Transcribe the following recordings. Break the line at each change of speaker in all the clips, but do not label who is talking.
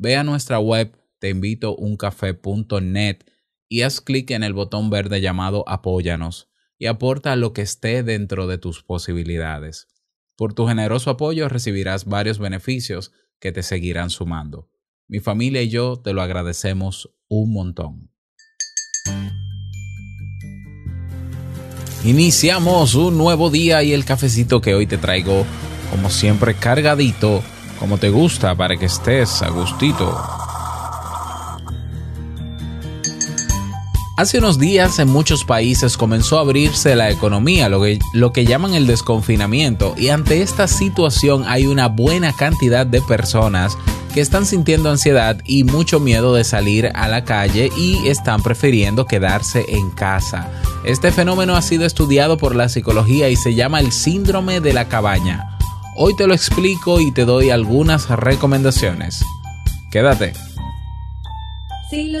Ve a nuestra web teinvitouncafé.net y haz clic en el botón verde llamado Apóyanos y aporta lo que esté dentro de tus posibilidades. Por tu generoso apoyo recibirás varios beneficios que te seguirán sumando. Mi familia y yo te lo agradecemos un montón. Iniciamos un nuevo día y el cafecito que hoy te traigo, como siempre, cargadito como te gusta para que estés a gustito. Hace unos días en muchos países comenzó a abrirse la economía, lo que, lo que, llaman el desconfinamiento, y ante esta situación hay una buena cantidad de personas que están sintiendo ansiedad y mucho miedo de salir a la calle y están prefiriendo quedarse en casa. Este fenómeno ha sido estudiado por la psicología y se llama el síndrome de la cabaña. Hoy te lo explico y te doy algunas recomendaciones. Quédate.
Si lo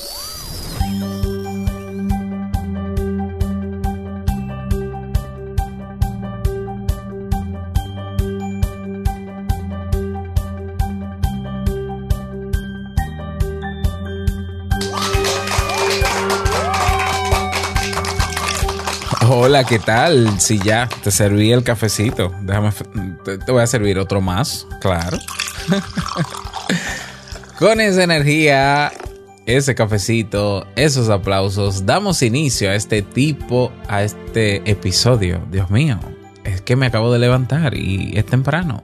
Hola, ¿qué tal? Si ya te serví el cafecito, déjame, te, te voy a servir otro más, claro. Con esa energía, ese cafecito, esos aplausos, damos inicio a este tipo, a este episodio. Dios mío, es que me acabo de levantar y es temprano.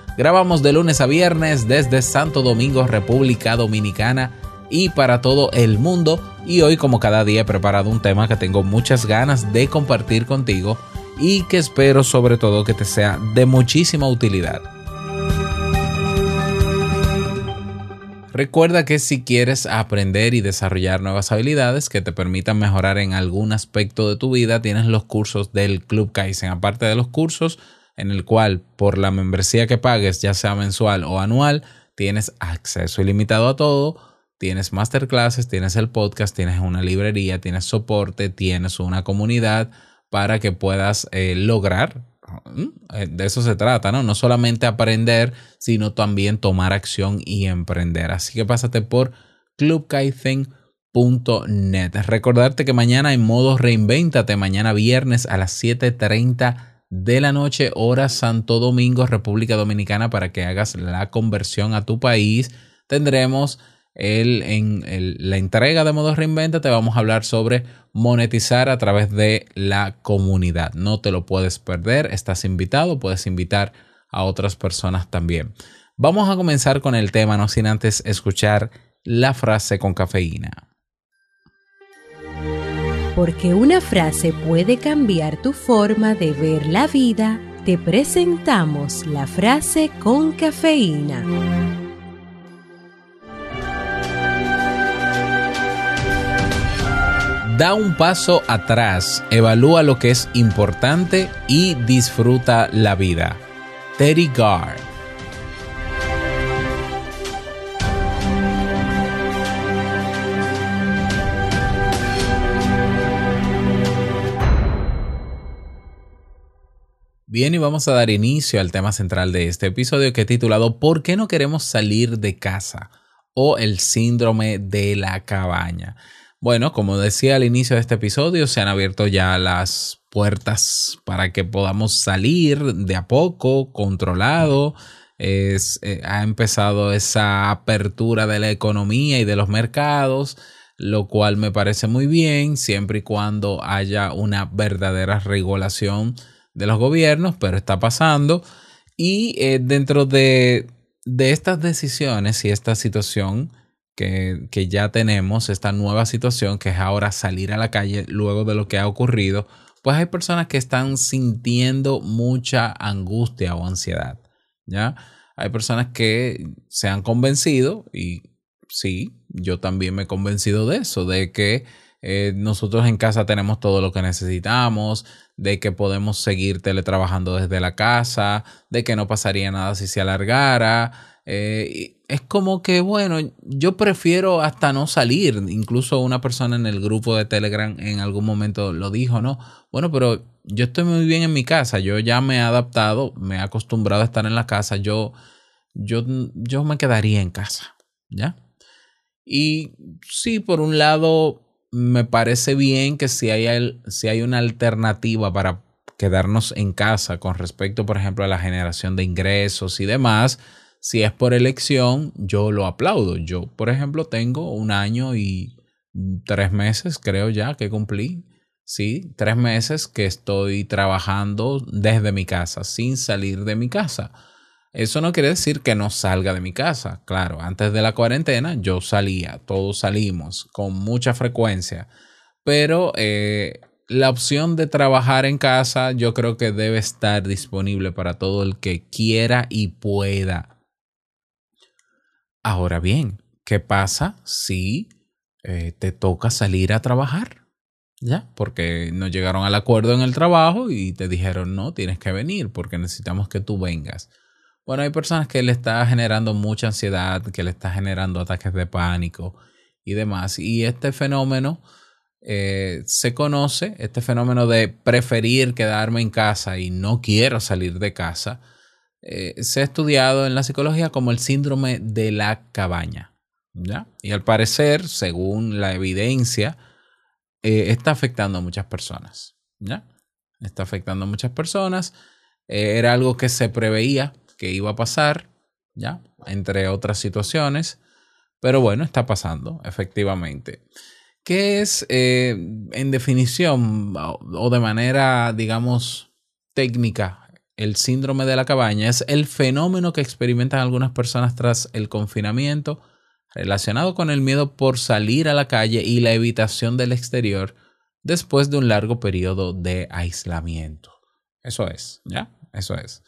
Grabamos de lunes a viernes desde Santo Domingo, República Dominicana y para todo el mundo. Y hoy como cada día he preparado un tema que tengo muchas ganas de compartir contigo y que espero sobre todo que te sea de muchísima utilidad. Recuerda que si quieres aprender y desarrollar nuevas habilidades que te permitan mejorar en algún aspecto de tu vida, tienes los cursos del Club Kaizen. Aparte de los cursos, en el cual por la membresía que pagues, ya sea mensual o anual, tienes acceso ilimitado a todo, tienes masterclasses, tienes el podcast, tienes una librería, tienes soporte, tienes una comunidad para que puedas eh, lograr. eh, De eso se trata, ¿no? No solamente aprender, sino también tomar acción y emprender. Así que pásate por clubkaizen.net. Recordarte que mañana en modo reinvéntate, mañana viernes a las 7:30 de la noche, hora Santo Domingo, República Dominicana, para que hagas la conversión a tu país. Tendremos el, en la entrega de modo reinventa, te vamos a hablar sobre monetizar a través de la comunidad. No te lo puedes perder, estás invitado, puedes invitar a otras personas también. Vamos a comenzar con el tema, no sin antes escuchar la frase con cafeína.
Porque una frase puede cambiar tu forma de ver la vida, te presentamos la frase con cafeína.
Da un paso atrás, evalúa lo que es importante y disfruta la vida. Teddy Gard. Bien, y vamos a dar inicio al tema central de este episodio que he titulado ¿Por qué no queremos salir de casa? o el síndrome de la cabaña. Bueno, como decía al inicio de este episodio, se han abierto ya las puertas para que podamos salir de a poco, controlado. Es, eh, ha empezado esa apertura de la economía y de los mercados, lo cual me parece muy bien, siempre y cuando haya una verdadera regulación de los gobiernos, pero está pasando. Y eh, dentro de, de estas decisiones y esta situación que, que, ya tenemos, esta nueva situación que es ahora salir a la calle luego de lo que ha ocurrido, pues hay personas que están sintiendo mucha angustia o ansiedad. ¿Ya? Hay personas que se han convencido y sí, yo también me he convencido de eso, de que eh, nosotros en casa tenemos todo lo que necesitamos, de que podemos seguir teletrabajando desde la casa, de que no pasaría nada si se alargara. Eh, es como que, bueno, yo prefiero hasta no salir. Incluso una persona en el grupo de Telegram en algún momento lo dijo, ¿no? Bueno, pero yo estoy muy bien en mi casa, yo ya me he adaptado, me he acostumbrado a estar en la casa, yo, yo, yo me quedaría en casa, ¿ya? Y sí, por un lado, me parece bien que si hay, si hay una alternativa para quedarnos en casa con respecto, por ejemplo, a la generación de ingresos y demás, si es por elección, yo lo aplaudo. Yo, por ejemplo, tengo un año y tres meses, creo ya que cumplí. Sí, tres meses que estoy trabajando desde mi casa, sin salir de mi casa. Eso no quiere decir que no salga de mi casa. Claro, antes de la cuarentena yo salía, todos salimos con mucha frecuencia, pero eh, la opción de trabajar en casa yo creo que debe estar disponible para todo el que quiera y pueda. Ahora bien, ¿qué pasa si eh, te toca salir a trabajar? ¿Ya? Porque no llegaron al acuerdo en el trabajo y te dijeron, no, tienes que venir porque necesitamos que tú vengas. Bueno, hay personas que le está generando mucha ansiedad, que le está generando ataques de pánico y demás. Y este fenómeno eh, se conoce, este fenómeno de preferir quedarme en casa y no quiero salir de casa, eh, se ha estudiado en la psicología como el síndrome de la cabaña. ¿ya? Y al parecer, según la evidencia, eh, está afectando a muchas personas. ¿ya? Está afectando a muchas personas. era algo que se preveía que iba a pasar, ¿ya? Entre otras situaciones. Pero bueno, está pasando, efectivamente. ¿Qué es, eh, en definición o de manera, digamos, técnica, el síndrome de la cabaña? Es el fenómeno que experimentan algunas personas tras el confinamiento relacionado con el miedo por salir a la calle y la evitación del exterior después de un largo periodo de aislamiento. Eso es, ¿ya? Eso es.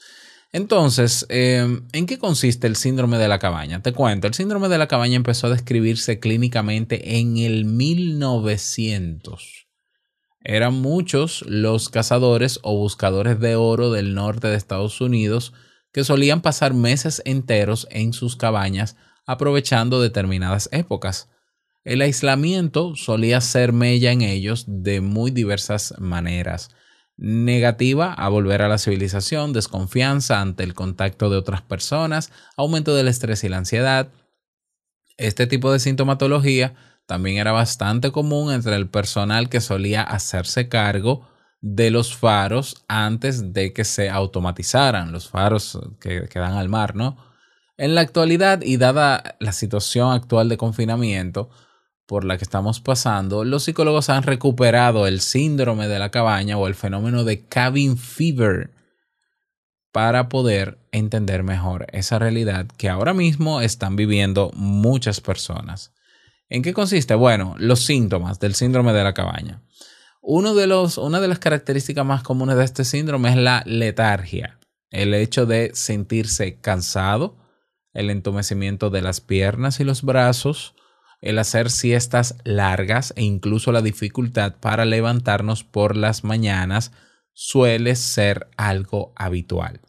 Entonces, em, ¿en qué consiste el síndrome de la cabaña? Te cuento, el síndrome de la cabaña empezó a describirse clínicamente en el 1900. Eran muchos los cazadores o buscadores de oro del norte de Estados Unidos que solían pasar meses enteros en sus cabañas aprovechando determinadas épocas. El aislamiento solía ser mella en ellos de muy diversas maneras negativa a volver a la civilización, desconfianza ante el contacto de otras personas, aumento del estrés y la ansiedad. Este tipo de sintomatología también era bastante común entre el personal que solía hacerse cargo de los faros antes de que se automatizaran, los faros que, que dan al mar, ¿no? En la actualidad y dada la situación actual de confinamiento, por la que estamos pasando, los psicólogos han recuperado el síndrome de la cabaña o el fenómeno de cabin fever para poder entender mejor esa realidad que ahora mismo están viviendo muchas personas. ¿En qué consiste? Bueno, los síntomas del síndrome de la cabaña. Uno de los, una de las características más comunes de este síndrome es la letargia, el hecho de sentirse cansado, el entumecimiento de las piernas y los brazos, el hacer siestas largas e incluso la dificultad para levantarnos por las mañanas suele ser algo habitual.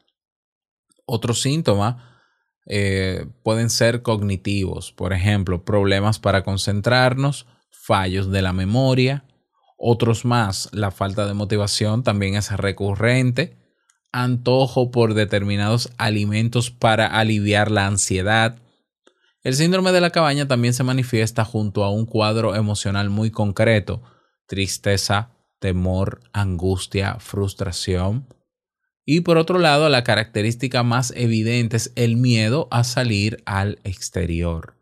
Otro síntoma eh, pueden ser cognitivos, por ejemplo, problemas para concentrarnos, fallos de la memoria. Otros más, la falta de motivación también es recurrente, antojo por determinados alimentos para aliviar la ansiedad, el síndrome de la cabaña también se manifiesta junto a un cuadro emocional muy concreto, tristeza, temor, angustia, frustración. Y por otro lado, la característica más evidente es el miedo a salir al exterior.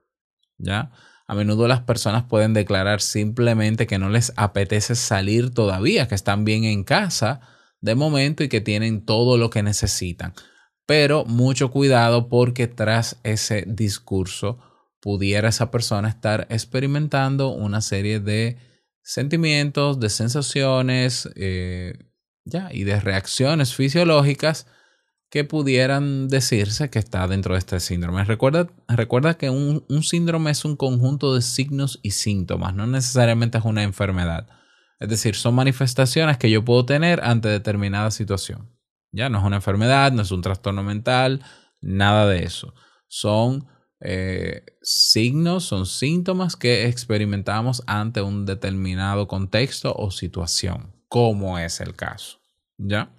¿Ya? A menudo las personas pueden declarar simplemente que no les apetece salir todavía, que están bien en casa de momento y que tienen todo lo que necesitan pero mucho cuidado porque tras ese discurso pudiera esa persona estar experimentando una serie de sentimientos, de sensaciones eh, ya, y de reacciones fisiológicas que pudieran decirse que está dentro de este síndrome. Recuerda, recuerda que un, un síndrome es un conjunto de signos y síntomas, no necesariamente es una enfermedad. Es decir, son manifestaciones que yo puedo tener ante determinada situación. Ya no es una enfermedad, no es un trastorno mental, nada de eso. Son eh, signos, son síntomas que experimentamos ante un determinado contexto o situación, como es el caso. ¿Ya?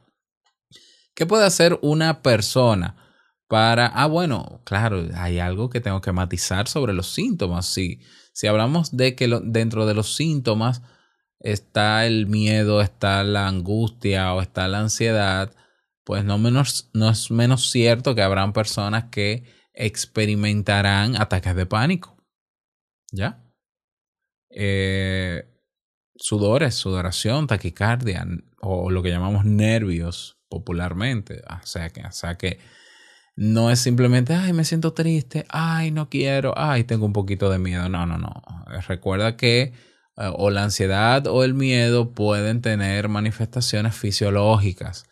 ¿Qué puede hacer una persona para... Ah, bueno, claro, hay algo que tengo que matizar sobre los síntomas. Sí, si hablamos de que dentro de los síntomas está el miedo, está la angustia o está la ansiedad, pues no, menos, no es menos cierto que habrán personas que experimentarán ataques de pánico. ¿Ya? Eh, sudores, sudoración, taquicardia o lo que llamamos nervios popularmente. O sea, que, o sea que no es simplemente, ay, me siento triste, ay, no quiero, ay, tengo un poquito de miedo. No, no, no. Recuerda que eh, o la ansiedad o el miedo pueden tener manifestaciones fisiológicas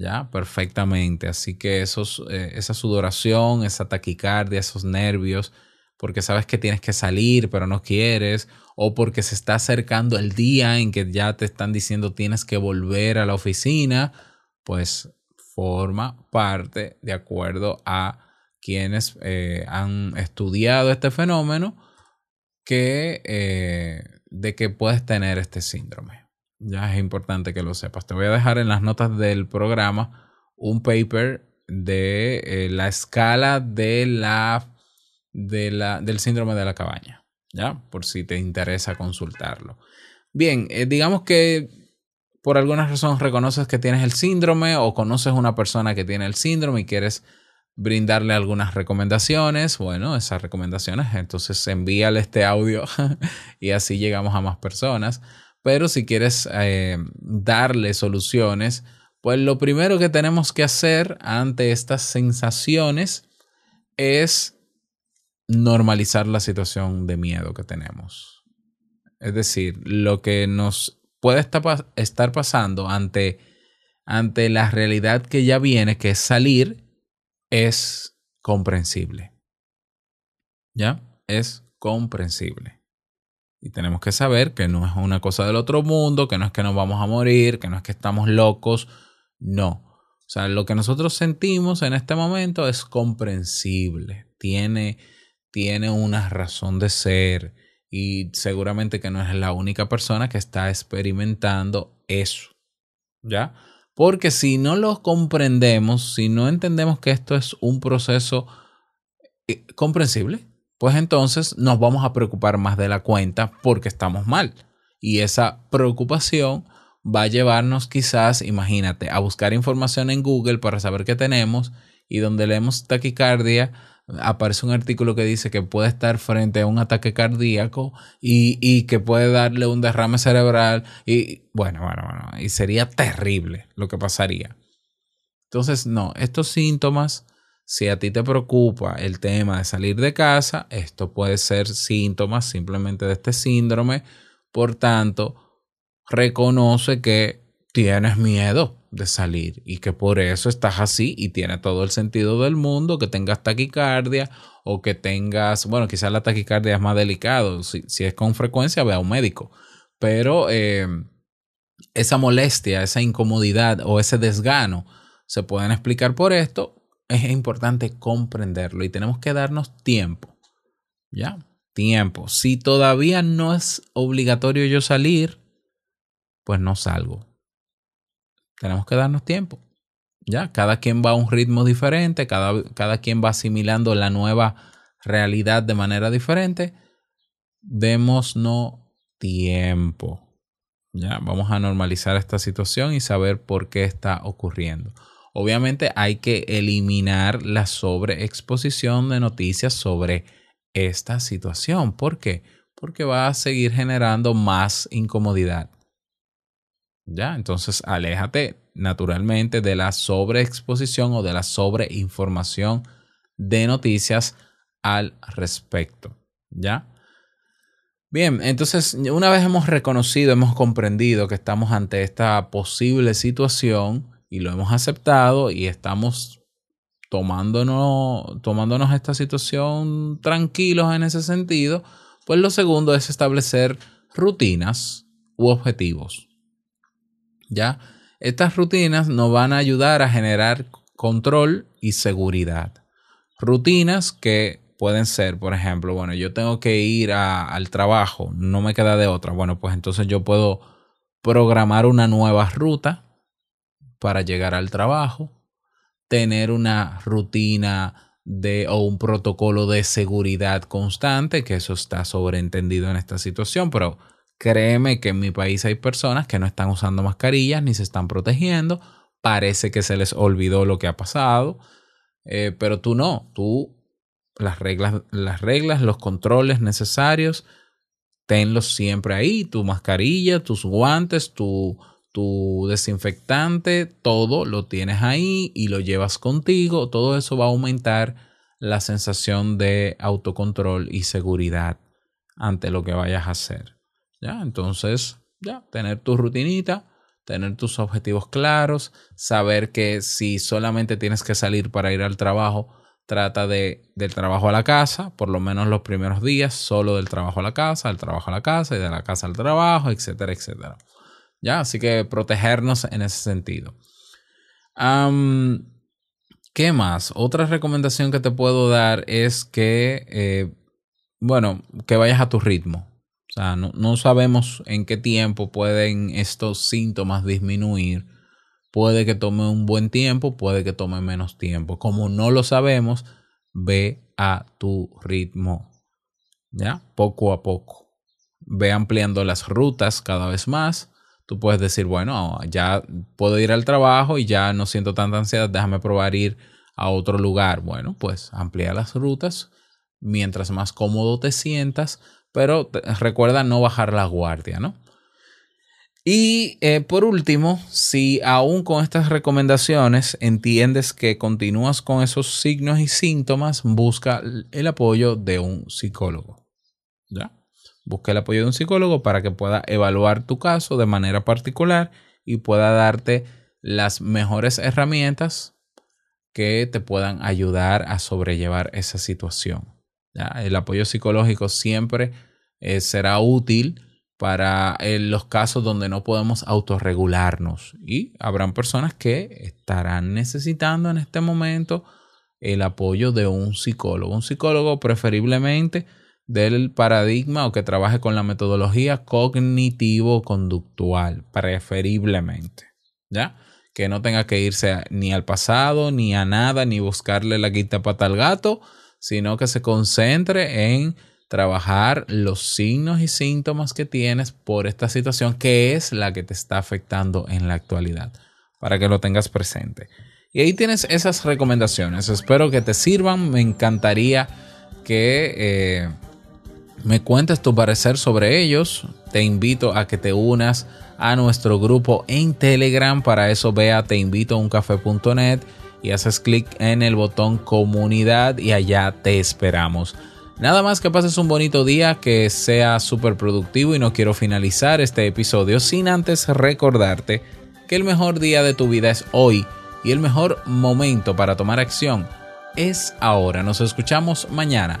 ¿ya? Perfectamente. Así que esos, eh, esa sudoración, esa taquicardia, esos nervios, porque sabes que tienes que salir pero no quieres, o porque se está acercando el día en que ya te están diciendo tienes que volver a la oficina, pues forma parte de acuerdo a quienes eh, han estudiado este fenómeno que, eh, de que puedes tener este síndrome. Ya es importante que lo sepas. Te voy a dejar en las notas del programa un paper de eh, la escala de la, de la, del síndrome de la cabaña. ¿Ya? Por si te interesa consultarlo. Bien, eh, digamos que por alguna razón reconoces que tienes el síndrome o conoces una persona que tiene el síndrome y quieres brindarle algunas recomendaciones. Bueno, esas recomendaciones, entonces envíale este audio y así llegamos a más personas. Pero si quieres eh, darle soluciones, pues lo primero que tenemos que hacer ante estas sensaciones es normalizar la situación de miedo que tenemos. Es decir, lo que nos puede estar pasando ante, ante la realidad que ya viene, que es salir, es comprensible. ¿Ya? Es comprensible. Y tenemos que saber que no es una cosa del otro mundo, que no es que nos vamos a morir, que no es que estamos locos. No. O sea, lo que nosotros sentimos en este momento es comprensible. Tiene, tiene una razón de ser. Y seguramente que no es la única persona que está experimentando eso. ¿Ya? Porque si no lo comprendemos, si no entendemos que esto es un proceso eh, comprensible, pues entonces nos vamos a preocupar más de la cuenta porque estamos mal. Y esa preocupación va a llevarnos quizás, imagínate, a buscar información en Google para saber qué tenemos y donde leemos taquicardia aparece un artículo que dice que puede estar frente a un ataque cardíaco y, y, que puede darle un derrame cerebral y bueno, bueno, bueno, y sería terrible lo que pasaría. Entonces, no, estos síntomas si a ti te preocupa el tema de salir de casa, esto puede ser síntomas simplemente de este síndrome. Por tanto, reconoce que tienes miedo. de salir y que por eso estás así y tiene todo el sentido del mundo que tengas taquicardia o que tengas, bueno, quizás la taquicardia es más delicado, si, si es con frecuencia ve a un médico, pero eh, esa molestia, esa incomodidad o ese desgano se pueden explicar por esto, es importante comprenderlo y tenemos que darnos tiempo, ¿ya? Tiempo. Si todavía no es obligatorio yo salir, pues no salgo. Tenemos que darnos tiempo. Ya, cada quien va a un ritmo diferente, cada, cada quien va asimilando la nueva realidad de manera diferente. Démonos tiempo. Ya, vamos a normalizar esta situación y saber por qué está ocurriendo. Obviamente hay que eliminar la sobreexposición de noticias sobre esta situación. ¿Por qué? Porque va a seguir generando más incomodidad. Ya, entonces aléjate naturalmente de la sobreexposición o de la sobreinformación de noticias al respecto. ¿Ya? Bien, entonces una vez hemos reconocido, hemos comprendido que estamos ante esta posible situación y lo hemos aceptado y estamos tomándonos, tomándonos esta situación tranquilos en ese sentido, pues lo segundo es establecer rutinas u objetivos. ¿Ya? Estas rutinas nos van a ayudar a generar control y seguridad. Rutinas que pueden ser, por ejemplo, bueno, yo tengo que ir al trabajo, no me queda de otra. Bueno, pues entonces yo puedo programar una nueva ruta para llegar al trabajo, tener una rutina de o un protocolo de seguridad constante, que eso está sobreentendido en esta situación, pero Créeme que en mi país hay personas que no están usando mascarillas ni se están protegiendo. Parece que se les olvidó lo que ha pasado. Eh, pero tú no. Tú las reglas, las reglas, los controles necesarios, tenlos siempre ahí. Tu mascarilla, tus guantes, tu, tu desinfectante, todo lo tienes ahí y lo llevas contigo. Todo eso va a aumentar la sensación de autocontrol y seguridad ante lo que vayas a hacer. ¿Ya? Entonces, ya, tener tu rutinita, tener tus objetivos claros, saber que si solamente tienes que salir para ir al trabajo, trata de del trabajo a la casa, por lo menos los primeros días, solo del trabajo a la casa, del trabajo a la casa y de la casa al trabajo, etcétera, etcétera. Ya, así que protegernos en ese sentido. ¿Qué más? Otra recomendación que te puedo dar es que, eh, bueno, que vayas a tu ritmo. O sea, no, sabemos en qué tiempo pueden estos síntomas disminuir. Puede que tome un buen tiempo, puede que tome menos tiempo. Como no lo sabemos, ve a tu ritmo. ¿Ya? Poco a poco. Ve ampliando las rutas cada vez más. Tú puedes decir, bueno, ya puedo ir al trabajo y ya no siento tanta ansiedad, déjame probar ir a otro lugar. Bueno, pues amplía las rutas. Mientras más cómodo te sientas, pero recuerda no bajar la guardia, ¿no? Y eh, por último, si aún con estas recomendaciones entiendes que continúas con esos signos y síntomas, busca el apoyo de un psicólogo. ¿Ya? Busca el apoyo de un psicólogo para que pueda evaluar tu caso de manera particular y pueda darte las mejores herramientas que te puedan ayudar a sobrellevar esa situación. El apoyo psicológico siempre eh, será útil para eh, los casos donde no podemos autorregularnos y habrán personas que estarán necesitando en este momento el apoyo de un psicólogo, un psicólogo preferiblemente del paradigma o que trabaje con la metodología cognitivo-conductual, preferiblemente, ¿ya? Que no tenga que irse ni al pasado, ni a nada, ni buscarle la quita pata al gato, sino que se concentre en trabajar los signos y síntomas que tienes por esta situación que es la que te está afectando en la actualidad, para que lo tengas presente. Y ahí tienes esas recomendaciones. Espero que te sirvan. Me encantaría que eh, me cuentes tu parecer sobre ellos. Te invito a que te unas a nuestro grupo en Telegram. Para eso ve a teinvitouncafe.net y haces clic en el botón comunidad y allá te esperamos. Nada más que pases un bonito día, que sea súper productivo y no quiero finalizar este episodio sin antes recordarte que el mejor día de tu vida es hoy y el mejor momento para tomar acción es ahora. Nos escuchamos mañana